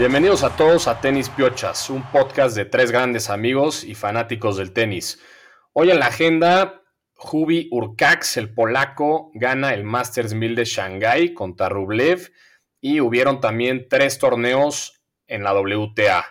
Bienvenidos a todos a Tenis Piochas, un podcast de tres grandes amigos y fanáticos del tenis. Hoy en la agenda, Jubi Urcax, el polaco, gana el Masters 1000 de Shanghai contra Rublev y hubieron también tres torneos en la WTA,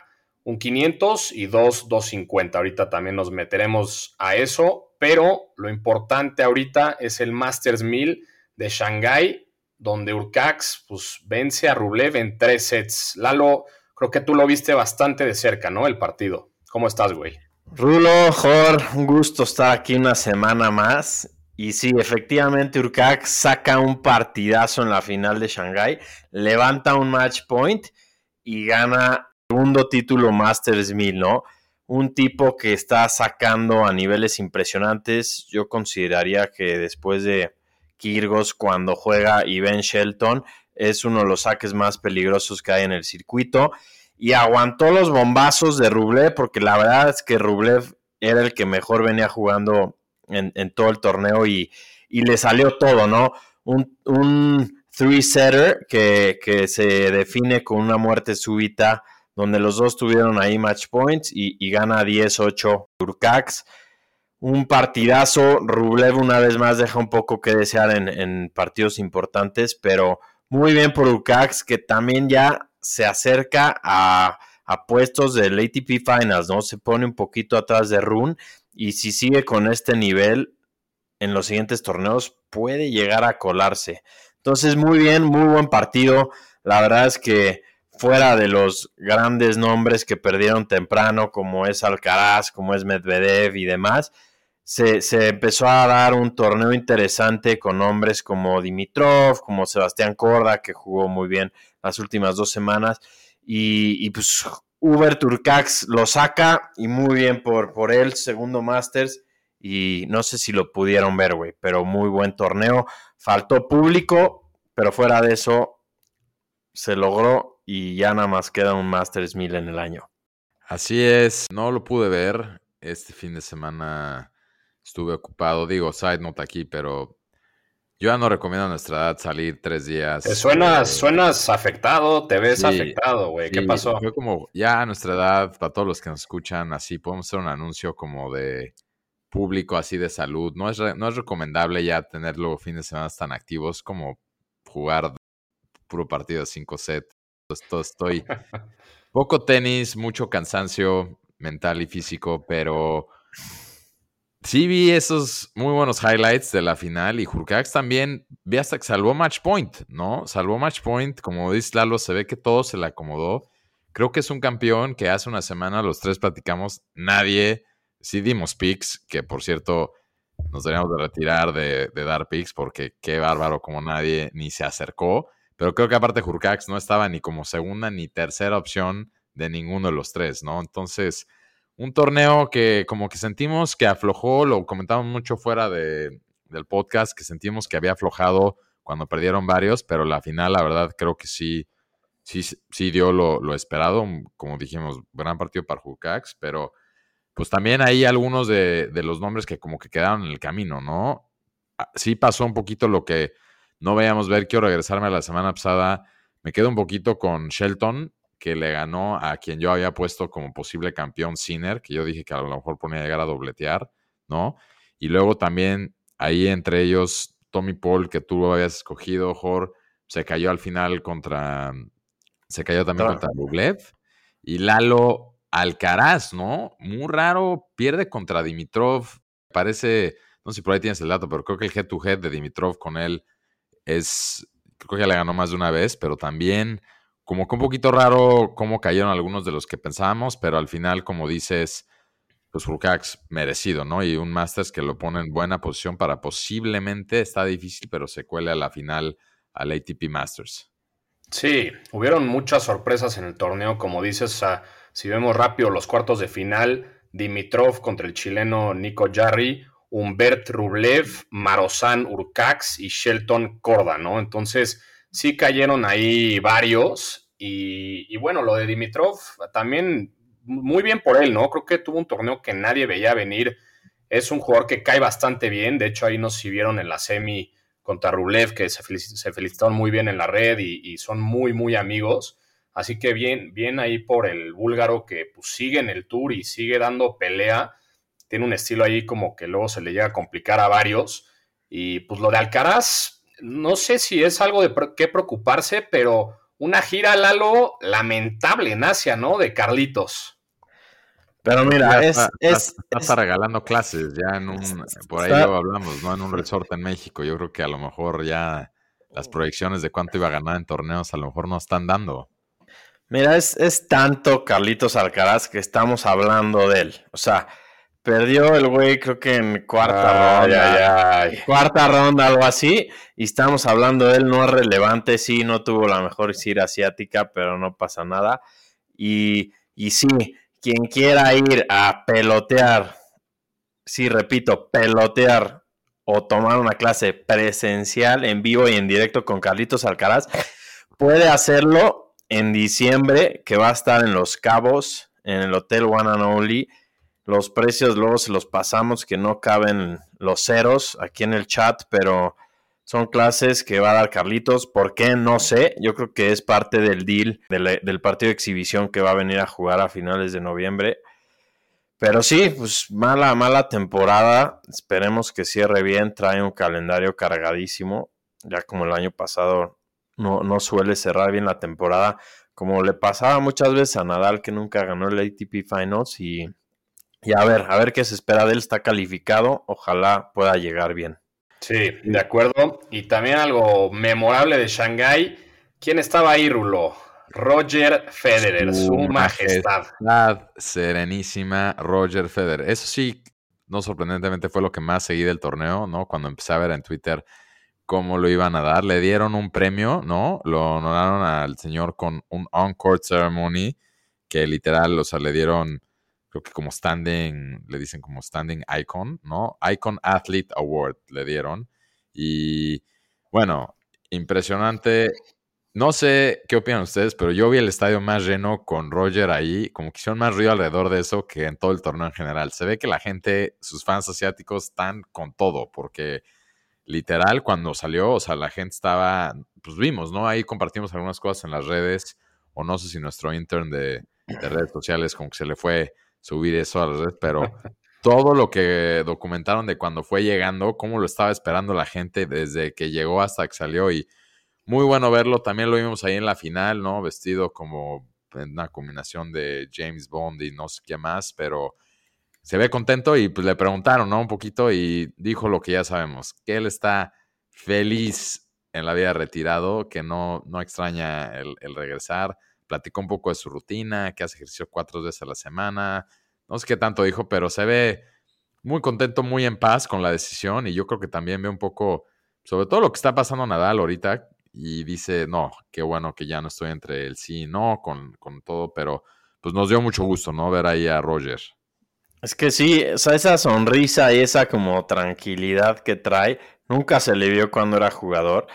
un 500 y dos 250. Ahorita también nos meteremos a eso, pero lo importante ahorita es el Masters 1000 de Shanghai donde Urcax pues, vence a Rublev en tres sets. Lalo, creo que tú lo viste bastante de cerca, ¿no? El partido. ¿Cómo estás, güey? Rulo, Jor, un gusto estar aquí una semana más. Y sí, efectivamente, Urcax saca un partidazo en la final de Shanghai, levanta un match point y gana segundo título Masters 1000, ¿no? Un tipo que está sacando a niveles impresionantes. Yo consideraría que después de Kirgos cuando juega y Ben Shelton es uno de los saques más peligrosos que hay en el circuito y aguantó los bombazos de Rublev porque la verdad es que Rublev era el que mejor venía jugando en, todo el torneo y, le salió todo, ¿no? Un, un three-setter que, que, se define con una muerte súbita donde los dos tuvieron ahí match points y, y gana 10-8 Urcax un partidazo. Rublev una vez más deja un poco que desear en, partidos importantes, pero muy bien por Urcax, que también ya se acerca a, puestos del ATP Finals, ¿no? Se pone un poquito atrás de Rune y si sigue con este nivel en los siguientes torneos puede llegar a colarse. Entonces, muy bien, muy buen partido. La verdad es que fuera de los grandes nombres que perdieron temprano, como es Alcaraz, como es Medvedev y demás, se, empezó a dar un torneo interesante con hombres como Dimitrov, como Sebastián Corda, que jugó muy bien las últimas dos semanas. Y, pues Uber Turcax lo saca y muy bien por, por él, segundo Masters. Y no sé si lo pudieron ver, güey, pero muy buen torneo. Faltó público, pero fuera de eso se logró y ya nada más queda un Masters 1000 en el año. Así es, no lo pude ver este fin de semana estuve ocupado. Digo, side note aquí, pero yo ya no recomiendo a nuestra edad salir tres días. Te suenas, eh, suenas afectado, te ves afectado, güey. ¿Qué pasó? Fue como, ya a nuestra edad, para todos los que nos escuchan, así podemos hacer un anuncio como de público, así de salud. No es, no es recomendable ya tenerlo fines de semana tan activos como jugar puro partido de 5 sets. estoy poco tenis, mucho cansancio mental y físico, pero Sí vi esos muy buenos highlights de la final y Jurkax también vi hasta que salvó match point, ¿no? Salvó match point, como dice Lalo, se ve que todo se le acomodó. Creo que es un campeón que hace una semana los tres platicamos, nadie, sí dimos picks, que por cierto nos deberíamos de retirar de, dar picks porque qué bárbaro como nadie ni se acercó, pero creo que aparte Jurkax no estaba ni como segunda ni tercera opción de ninguno de los tres, ¿no? Entonces un torneo que como que sentimos que aflojó, lo comentamos mucho fuera de, del podcast, que sentimos que había aflojado cuando perdieron varios, pero la final, la verdad, creo que sí, sí, sí dio lo, esperado. Como dijimos, gran partido para Jucax, pero pues también hay algunos de, de, los nombres que como que quedaron en el camino, ¿no? Ah, sí pasó un poquito lo que no veíamos ver. Quiero regresarme a la semana pasada. Me quedo un poquito con Shelton que le ganó a quien yo había puesto como posible campeón Sinner, que yo dije que a lo mejor ponía llegar a dobletear, ¿no? Y luego también ahí entre ellos Tommy Paul, que tú habías escogido, Jor, se cayó al final contra, se cayó también contra Rublev. Y Lalo Alcaraz, ¿no? Muy raro, pierde contra Dimitrov. Parece, no sé si por ahí tienes el dato, pero creo que el head to head de Dimitrov con él es, creo que ya le ganó más de una vez, pero también como que un poquito raro cómo cayeron algunos de los que pensábamos, pero al final, como dices, pues Urcax merecido, ¿no? Y un Masters que lo pone en buena posición para posiblemente, está difícil, pero se cuele a la final al ATP Masters. Sí, hubieron muchas sorpresas en el torneo, como dices, si vemos rápido los cuartos de final, Dimitrov contra el chileno Nico Jarry, Humbert Rublev, Marozán Urcax y Shelton Corda, ¿no? Entonces, sí cayeron ahí varios. Y, bueno, lo de Dimitrov también muy bien por él, ¿no? Creo que tuvo un torneo que nadie veía venir. Es un jugador que cae bastante bien. De hecho, ahí nos vieron en la semi contra Rublev, que se, felicitaron muy bien en la red y, son muy, muy amigos. Así que bien, bien ahí por el búlgaro que pues, sigue en el tour y sigue dando pelea. Tiene un estilo ahí como que luego se le llega a complicar a varios. Y pues lo de Alcaraz, no sé si es algo de qué preocuparse, pero una gira, Lalo, lamentable en Asia, ¿no? De Carlitos. Pero mira, es, está, regalando clases ya en un, por ahí lo hablamos, ¿no? En un resort en México. Yo creo que a lo mejor ya las proyecciones de cuánto iba a ganar en torneos a lo mejor no están dando. Mira, es, es tanto Carlitos Alcaraz que estamos hablando de él. O sea, Perdió el güey, creo que en cuarta ronda. Cuarta ronda, algo así. Y estamos hablando de él, no es relevante. Sí, no tuvo la mejor gira asiática, pero no pasa nada. Y, y sí, quien quiera ir a pelotear, sí, repito, pelotear o tomar una clase presencial en vivo y en directo con Carlitos Alcaraz, puede hacerlo en diciembre, que va a estar en Los Cabos, en el Hotel One and Only los precios luego se los pasamos que no caben los ceros aquí en el chat, pero son clases que va a dar Carlitos. ¿Por qué? No sé. Yo creo que es parte del deal del, partido de exhibición que va a venir a jugar a finales de noviembre. Pero sí, pues mala, mala temporada. Esperemos que cierre bien. Trae un calendario cargadísimo. Ya como el año pasado no, no suele cerrar bien la temporada. Como le pasaba muchas veces a Nadal que nunca ganó el ATP Finals y y a ver, a ver qué se espera de él. Está calificado. Ojalá pueda llegar bien. Sí, de acuerdo. Y también algo memorable de Shanghái. ¿Quién estaba ahí, Rulo? Roger Federer, su, majestad. Serenísima Roger Federer. Eso sí, no sorprendentemente fue lo que más seguí del torneo, ¿no? Cuando empecé a ver en Twitter cómo lo iban a dar. Le dieron un premio, ¿no? Lo honoraron al señor con un on-court ceremony que literal, o sea, le dieron creo que como standing, le dicen como standing icon, ¿no? Icon Athlete Award le dieron. Y bueno, impresionante. No sé qué opinan ustedes, pero yo vi el estadio más lleno con Roger ahí, como que hicieron más ruido alrededor de eso que en todo el torneo en general. Se ve que la gente, sus fans asiáticos están con todo, porque literal cuando salió, o sea, la gente estaba, pues vimos, ¿no? Ahí compartimos algunas cosas en las redes, o no sé si nuestro intern de, de redes sociales como que se le fue subir eso a las redes, pero todo lo que documentaron de cuando fue llegando, cómo lo estaba esperando la gente desde que llegó hasta que salió y muy bueno verlo. También lo vimos ahí en la final, ¿no? Vestido como una combinación de James Bond y no sé qué más, pero se ve contento y pues le preguntaron, ¿no? Un poquito y dijo lo que ya sabemos, que él está feliz en la vida retirado, que no, no extraña el regresar platicó un poco de su rutina, que hace ejercicio cuatro veces a la semana. No sé qué tanto dijo, pero se ve muy contento, muy en paz con la decisión. Y yo creo que también ve un poco, sobre todo lo que está pasando Nadal ahorita. Y dice, no, qué bueno que ya no estoy entre el sí y no, con, con todo, pero pues nos dio mucho gusto, ¿no? Ver ahí a Roger. Es que sí, o sea, esa sonrisa y esa como tranquilidad que trae, nunca se le vio cuando era jugador.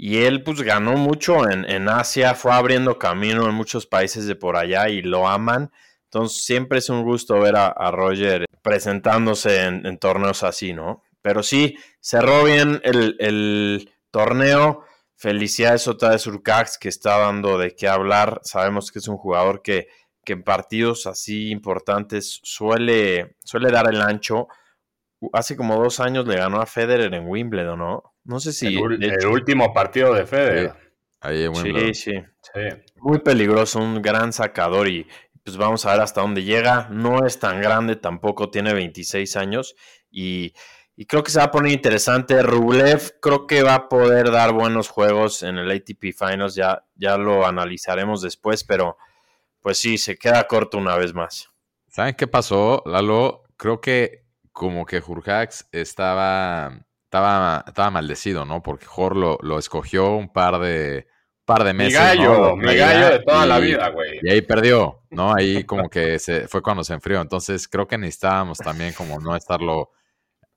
Y él pues ganó mucho en, Asia, fue abriendo camino en muchos países de por allá y lo aman. Entonces siempre es un gusto ver a, Roger presentándose en, torneos así, ¿no? Pero sí, cerró bien el, torneo. Felicidades otra vez Urcax que está dando de qué hablar. Sabemos que es un jugador que, que en partidos así importantes suele, suele dar el ancho. Hace como dos años le ganó a Federer en Wimbledon, ¿no? No sé si. El, último partido de Federer. Sí, sí, sí, Muy peligroso, un gran sacador y pues vamos a ver hasta dónde llega. No es tan grande tampoco, tiene 26 años y, creo que se va a poner interesante. Rublev creo que va a poder dar buenos juegos en el ATP Finals, ya, ya lo analizaremos después, pero pues sí, se queda corto una vez más. ¿Saben qué pasó, Lalo? Creo que como que Jurjax estaba estaba, estaba maldecido, ¿no? Porque Jor lo, lo escogió un par de, par de meses. Mi gallo, mi gallo de toda la vida, güey. Y ahí perdió, ¿no? Ahí como que se, fue cuando se enfrió. Entonces creo que necesitábamos también como no estarlo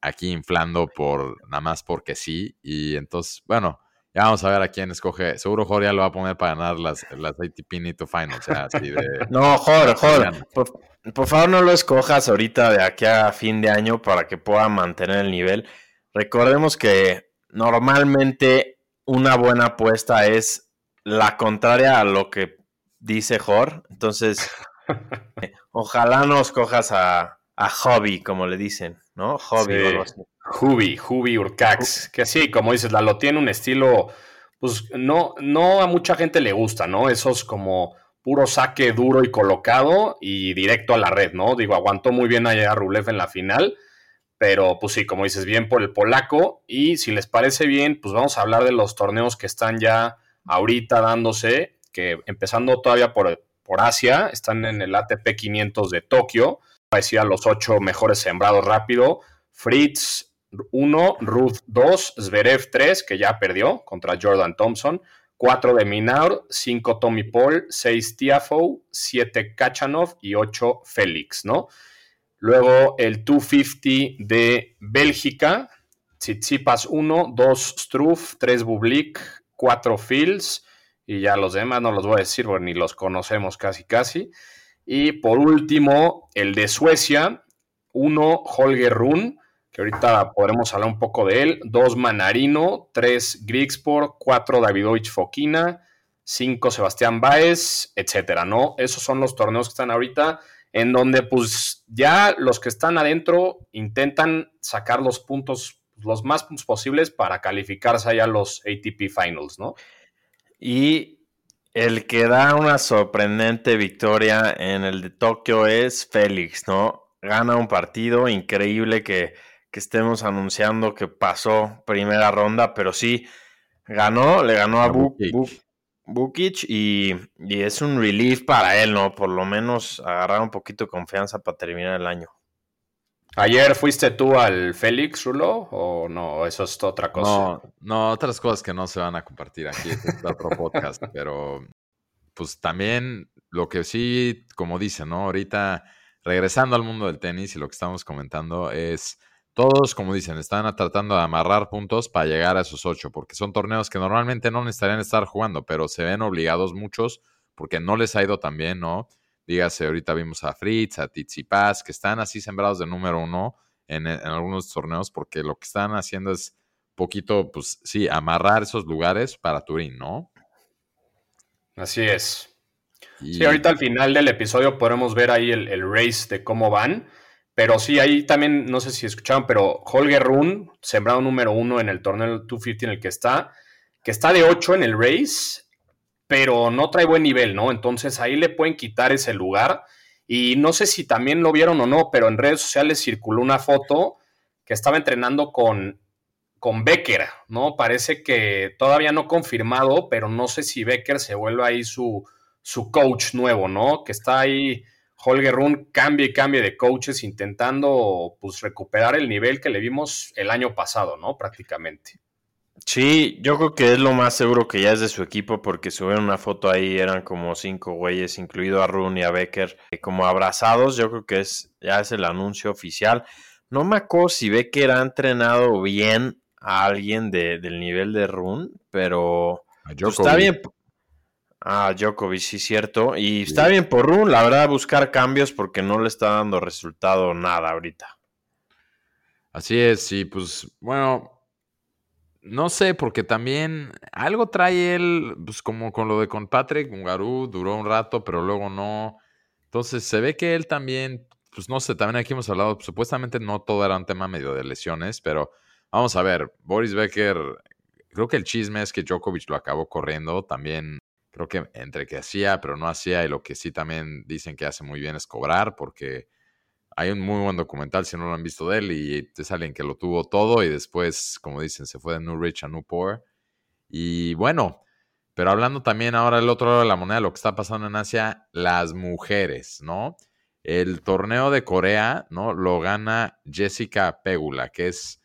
aquí inflando por nada más porque sí. Y entonces, bueno, ya vamos a ver a quién escoge. Seguro Jor ya lo va a poner para ganar las, las ATP Nito Finals. No, Jor, Jor. Por, por favor, no lo escojas ahorita de aquí a fin de año para que pueda mantener el nivel. Recordemos que normalmente una buena apuesta es la contraria a lo que dice Jor. Entonces, eh, ojalá nos cojas a, a Hobby, como le dicen, ¿no? Hobby Sí. o algo así. Urcax, que sí, como dices, Lalo tiene un estilo, pues no, no a mucha gente le gusta, ¿no? Esos como puro saque duro y colocado y directo a la red, ¿no? Digo, aguantó muy bien allá a Rublev en la final, pero pues sí, como dices, bien por el polaco. Y si les parece bien, pues vamos a hablar de los torneos que están ya ahorita dándose, que empezando todavía por, por Asia, están en el ATP 500 de Tokio, parecía los ocho mejores sembrados rápido. Fritz 1, Ruth 2, Zverev 3, que ya perdió contra Jordan Thompson, 4 de Minaur, 5 Tommy Paul, 6 Tiafoe, 7 Kachanov y 8 Félix, ¿no? Luego el 250 de Bélgica, Tsitsipas 1, 2 Struff, 3 Bublik, 4 Fields, y ya los demás no los voy a decir porque ni los conocemos casi casi. Y por último, el de Suecia, 1 Holger Rune, que ahorita podremos hablar un poco de él, 2 Manarino, 3 Grigsport, 4 Davidovich Fokina, 5 Sebastián Baez, etcétera, ¿no? Esos son los torneos que están ahorita en donde pues ya los que están adentro intentan sacar los puntos, los más puntos posibles para calificarse allá a los ATP Finals, ¿no? Y el que da una sorprendente victoria en el de Tokio es Félix, ¿no? Gana un partido increíble que, que estemos anunciando que pasó primera ronda, pero sí, ganó, le ganó a, A. Bu- Bukic y, y es un relief para él, ¿no? Por lo menos agarrar un poquito de confianza para terminar el año. ¿Ayer fuiste tú al Félix, Rulo? ¿O no? Eso es otra cosa. No, no, otras cosas que no se van a compartir aquí, este es otro podcast, pero pues también lo que sí, como dicen, ¿no? Ahorita, regresando al mundo del tenis y lo que estamos comentando es, todos, como dicen, están tratando de amarrar puntos para llegar a esos ocho, porque son torneos que normalmente no necesitarían estar jugando, pero se ven obligados muchos porque no les ha ido tan bien, ¿no? Dígase, ahorita vimos a Fritz, a Tsitsipas, que están así sembrados de número uno en, en algunos torneos, porque lo que están haciendo es poquito, pues sí, amarrar esos lugares para Turín, ¿no? Así es. Y- Sí, ahorita al final del episodio podremos ver ahí el, el race de cómo van. Pero sí, ahí también, no sé si escucharon, pero Holger Rune, sembrado número uno en el torneo 250 en el que está, que está de 8 en el race, pero no trae buen nivel, ¿no? Entonces ahí le pueden quitar ese lugar. Y no sé si también lo vieron o no, pero en redes sociales circuló una foto que estaba entrenando con, con Becker, ¿no? Parece que todavía no confirmado, pero no sé si Becker se vuelve ahí su, su coach nuevo, ¿no? Que está ahí Holger Rune, cambie y cambie de coaches, intentando pues recuperar el nivel que le vimos el año pasado, ¿no? Prácticamente. Sí, yo creo que es lo más seguro que ya es de su equipo porque subieron una foto ahí, eran como cinco güeyes, incluido a Rune y a Becker, eh, como abrazados, yo creo que es ya es el anuncio oficial. No me acuerdo si Becker ha entrenado bien a alguien de- del nivel de Rune, pero pues, está bien. Ah, Djokovic, sí, cierto. Y está bien por Rune, la verdad, buscar cambios porque no le está dando resultado nada ahorita. Así es, sí, pues bueno, no sé, porque también algo trae él, pues como con lo de con Patrick duró un rato, pero luego no. Entonces se ve que él también, pues no sé, también aquí hemos hablado, supuestamente no todo era un tema medio de lesiones, pero vamos a ver, Boris Becker, creo que el chisme es que Djokovic lo acabó corriendo, también creo que entre que hacía, pero no hacía, y lo que sí también dicen que hace muy bien es cobrar, porque hay un muy buen documental, si no lo han visto de él, y es alguien que lo tuvo todo y después, como dicen, se fue de New Rich a New Poor. Y bueno, pero hablando también ahora del otro lado de la moneda, lo que está pasando en Asia, las mujeres, ¿no? El torneo de Corea, ¿no? Lo gana Jessica Pegula, que es,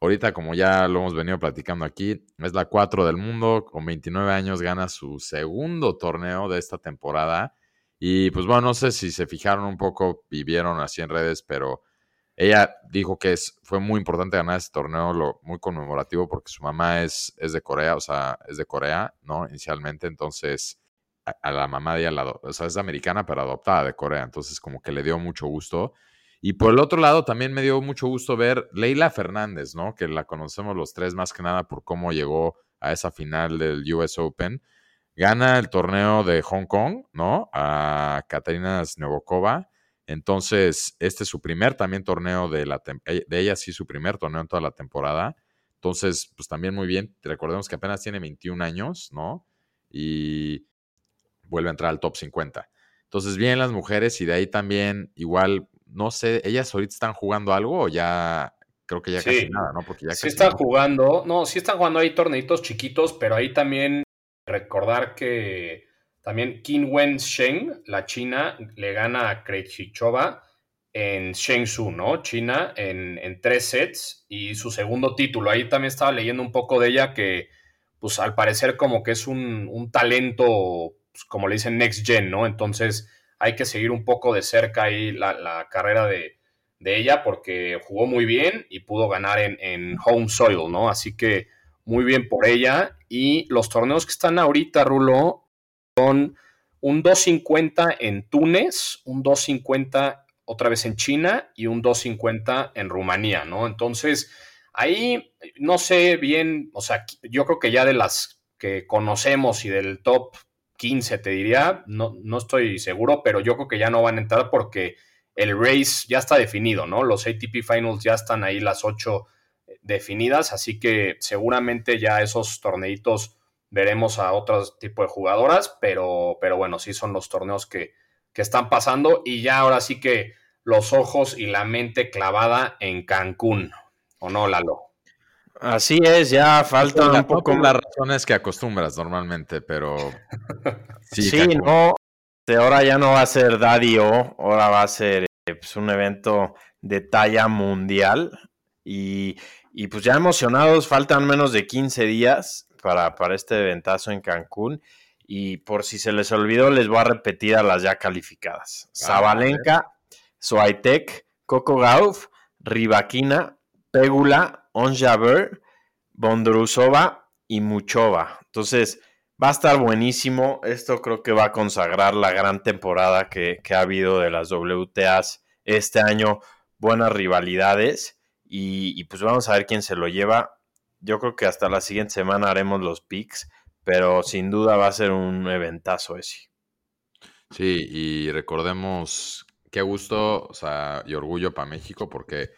ahorita como ya lo hemos venido platicando aquí, es la 4 del mundo, con 29 años gana su segundo torneo de esta temporada. Y pues bueno, no sé si se fijaron un poco y vieron así en redes, pero ella dijo que es, fue muy importante ganar ese torneo, lo, muy conmemorativo, porque su mamá es, es de Corea, o sea, es de Corea, ¿no? Inicialmente, entonces a, la mamá de ella, la, o sea, es americana, pero adoptada de Corea, entonces como que le dio mucho gusto. Y por el otro lado, también me dio mucho gusto ver Leila Fernández, ¿no? Que la conocemos los tres más que nada por cómo llegó a esa final del US Open. gana el torneo de Hong Kong, ¿no? A Katarina Snevokova. Entonces, este es su primer también torneo de la eh, de ella, sí, su primer torneo en toda la temporada. Entonces, pues también muy bien. Recordemos que apenas tiene 21 años, ¿no? Y vuelve a entrar al top 50. Entonces, bien las mujeres y de ahí también, igual, no sé, ellas ahorita están jugando algo o ya creo que ya casi nada, ¿no? Porque ya sí están jugando, no, sí están jugando ahí torneitos chiquitos, pero ahí también recordar que también Qin Wen Sheng, la china, le gana a Krejcikova en Shenzhou, ¿no? China, en, en, tres sets y su segundo título. Ahí también estaba leyendo un poco de ella que, pues al parecer como que es un, talento, pues, como le dicen, next gen, ¿no? Entonces hay que seguir un poco de cerca ahí la, carrera de, ella porque jugó muy bien y pudo ganar en, en home soil, ¿no? Así que muy bien por ella. Y los torneos que están ahorita, Rulo, son un 250 en Túnez, un 250 otra vez en China y un 250 en Rumanía, ¿no? Entonces, ahí no sé bien, o sea, yo creo que ya de las que conocemos y del top 15, te diría, no, no estoy seguro, pero yo creo que ya no van a entrar porque el race ya está definido, ¿no? Los ATP Finals ya están ahí las 8 definidas, así que seguramente ya esos torneitos veremos a otros tipo de jugadoras, pero, pero bueno, sí son los torneos que, que están pasando y ya ahora sí que los ojos y la mente clavada en Cancún, ¿o no, Lalo? Así es, ya falta un poco. Las razones que acostumbras normalmente, pero. sí, no. Ahora ya no va a ser Daddy O, ahora va a ser eh, pues, un evento de talla mundial. Y y pues ya emocionados, faltan menos de 15 días para, para este eventazo en Cancún. Y por si se les olvidó, les voy a repetir a las ya calificadas. Zabalenka, Swiatek, Coco Gauff, Rivaquina, Pegula, Onjaber, Bondrusova y Muchova. Entonces, va a estar buenísimo. Esto creo que va a consagrar la gran temporada que, ha habido de las WTAs este año. Buenas rivalidades. Y, pues vamos a ver quién se lo lleva. Yo creo que hasta la siguiente semana haremos los picks, pero sin duda va a ser un eventazo ese. Sí, y recordemos qué gusto, o sea, y orgullo para México porque,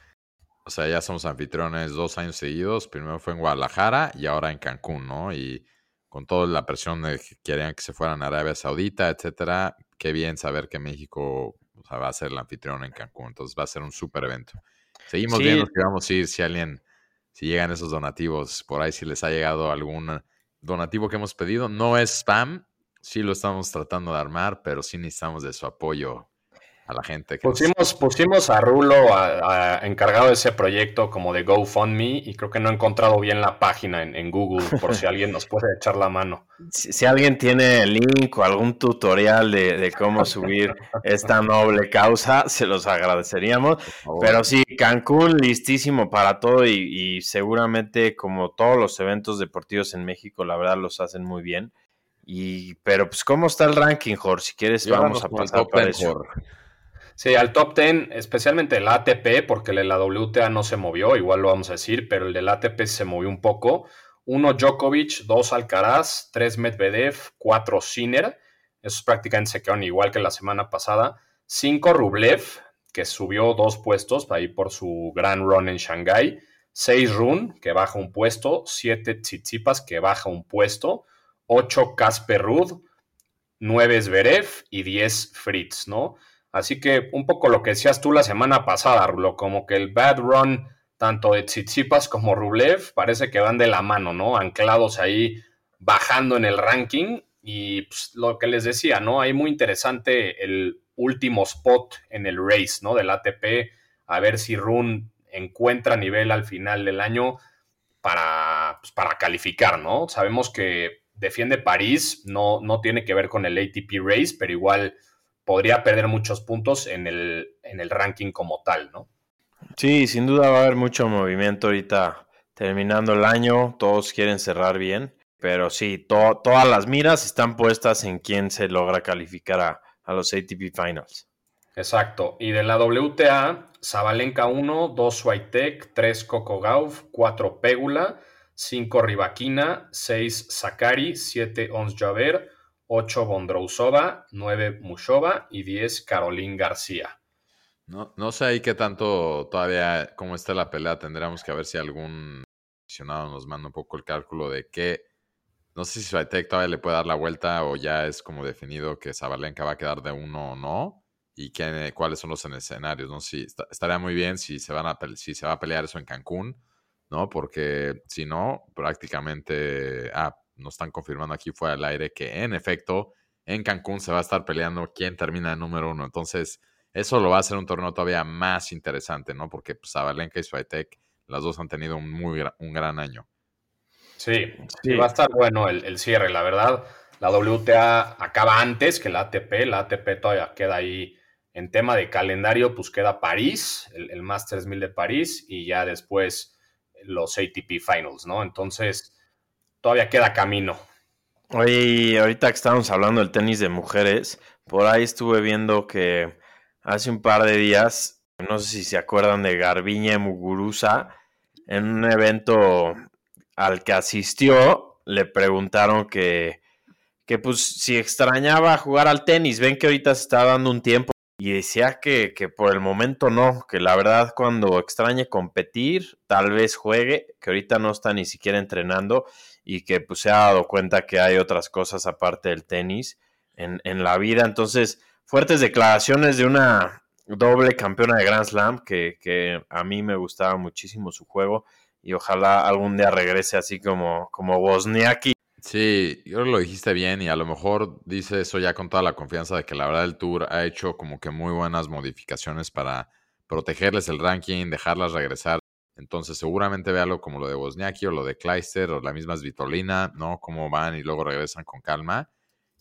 o sea, ya somos anfitriones dos años seguidos. Primero fue en Guadalajara y ahora en Cancún, ¿no? Y con toda la presión de que querían que se fueran a Arabia Saudita, etcétera, qué bien saber que México va a ser el anfitrión en Cancún. Entonces va a ser un súper evento. Seguimos viendo que vamos a ir si alguien, si llegan esos donativos, por ahí si les ha llegado algún donativo que hemos pedido. No es spam, sí lo estamos tratando de armar, pero sí necesitamos de su apoyo a la gente. pusimos, pusimos a Rulo encargado de ese proyecto como de GoFundMe y creo que no he encontrado bien la página en, Google por si alguien nos puede echar la mano. Si, alguien tiene el link o algún tutorial de, cómo subir esta noble causa, se los agradeceríamos. Pero sí, Cancún listísimo para todo y, seguramente como todos los eventos deportivos en México, la verdad los hacen muy bien. Y, pero pues, ¿cómo está el ranking, Jorge? Si quieres, vamos a pasar por eso. Sí, al top 10, especialmente el ATP, porque el de la WTA no se movió, igual lo vamos a decir, pero el del ATP se movió un poco. Uno Djokovic, dos Alcaraz, tres Medvedev, cuatro Sinner. Esos prácticamente se quedaron igual que la semana pasada. Cinco Rublev, que subió dos puestos ahí por su gran run en Shanghai. Seis Run, que baja un puesto. Siete Tsitsipas, que baja un puesto. Ocho Casper Ruud. Nueve Zverev y diez Fritz, ¿no? Así que un poco lo que decías tú la semana pasada, Rulo, como que el bad run tanto de Tsitsipas como Rublev parece que van de la mano, ¿no? Anclados ahí, bajando en el ranking. Y pues, lo que les decía, ¿no? Hay muy interesante el último spot en el race, ¿no? Del ATP, a ver si Run encuentra nivel al final del año para, pues, para calificar, ¿no? Sabemos que defiende París, no, no tiene que ver con el ATP race, pero igual podría perder muchos puntos en el, en el ranking como tal, ¿no? Sí, sin duda va a haber mucho movimiento ahorita terminando el año, todos quieren cerrar bien, pero sí, todas las miras están puestas en quién se logra calificar a, a los ATP Finals. Exacto, y de la WTA, Zabalenka 1, 2 Swiatek, 3 Coco Gauff, 4 Pegula, 5 Rivaquina, 6 Sakari, 7 Ons Javer, 8 Bondrousova, 9 Mushova y 10 Caroline García. No, no sé ahí qué tanto todavía, cómo está la pelea, tendríamos que ver si algún aficionado nos manda un poco el cálculo de qué, no sé si Swiatek todavía le puede dar la vuelta o ya es como definido que Zabalenka va a quedar de uno o no y qué, cuáles son los escenarios, ¿no? Si, estaría muy bien si se, van a, si se va a pelear eso en Cancún, ¿no? Porque si no, prácticamente, ah, nos están confirmando aquí fuera del aire que en efecto en Cancún se va a estar peleando quién termina en número uno. Entonces, eso lo va a hacer un torneo todavía más interesante, ¿no? Porque pues, y Swiatek, las dos han tenido un muy un gran año. Sí, sí, va a estar bueno el, el, cierre, la verdad. La WTA acaba antes que la ATP, la ATP todavía queda ahí en tema de calendario, pues queda París, el, el Masters 1000 de París y ya después los ATP Finals, ¿no? Entonces, todavía queda camino. Oye, ahorita que estábamos hablando del tenis de mujeres, por ahí estuve viendo que hace un par de días, no sé si se acuerdan de Garbiñe Muguruza, en un evento al que asistió, le preguntaron que, que pues si extrañaba jugar al tenis, ven que ahorita se está dando un tiempo y decía que, que, por el momento no, que la verdad cuando extrañe competir, tal vez juegue, que ahorita no está ni siquiera entrenando y que pues se ha dado cuenta que hay otras cosas aparte del tenis en, en la vida. Entonces, fuertes declaraciones de una doble campeona de Grand Slam que, que, a mí me gustaba muchísimo su juego y ojalá algún día regrese así como, como Bosniaki Sí, yo lo dijiste bien y a lo mejor dice eso ya con toda la confianza de que la verdad el Tour ha hecho como que muy buenas modificaciones para protegerles el ranking, dejarlas regresar. Entonces seguramente ve algo como lo de Bosniaki o lo de Kleister o la misma Svitolina, ¿no? Cómo van y luego regresan con calma.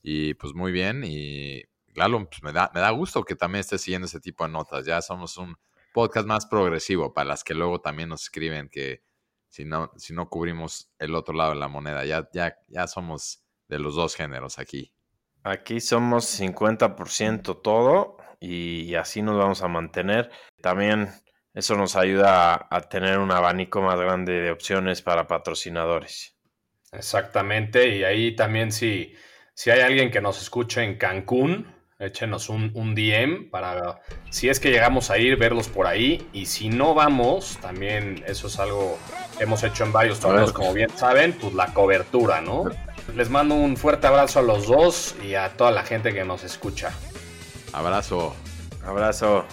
Y pues muy bien y claro, pues me da, me da gusto que también esté siguiendo ese tipo de notas. Ya somos un podcast más progresivo para las que luego también nos escriben que si no, si no cubrimos el otro lado de la moneda. Ya, ya, ya somos de los dos géneros aquí. Aquí somos 50% todo y así nos vamos a mantener. También eso nos ayuda a, a, tener un abanico más grande de opciones para patrocinadores. Exactamente, y ahí también si, si hay alguien que nos escuche en Cancún, échenos un, un, DM para, si es que llegamos a ir, verlos por ahí. Y si no vamos, también eso es algo que hemos hecho en varios torneos, como bien saben, pues la cobertura, ¿no? Les mando un fuerte abrazo a los dos y a toda la gente que nos escucha. Abrazo. Abrazo.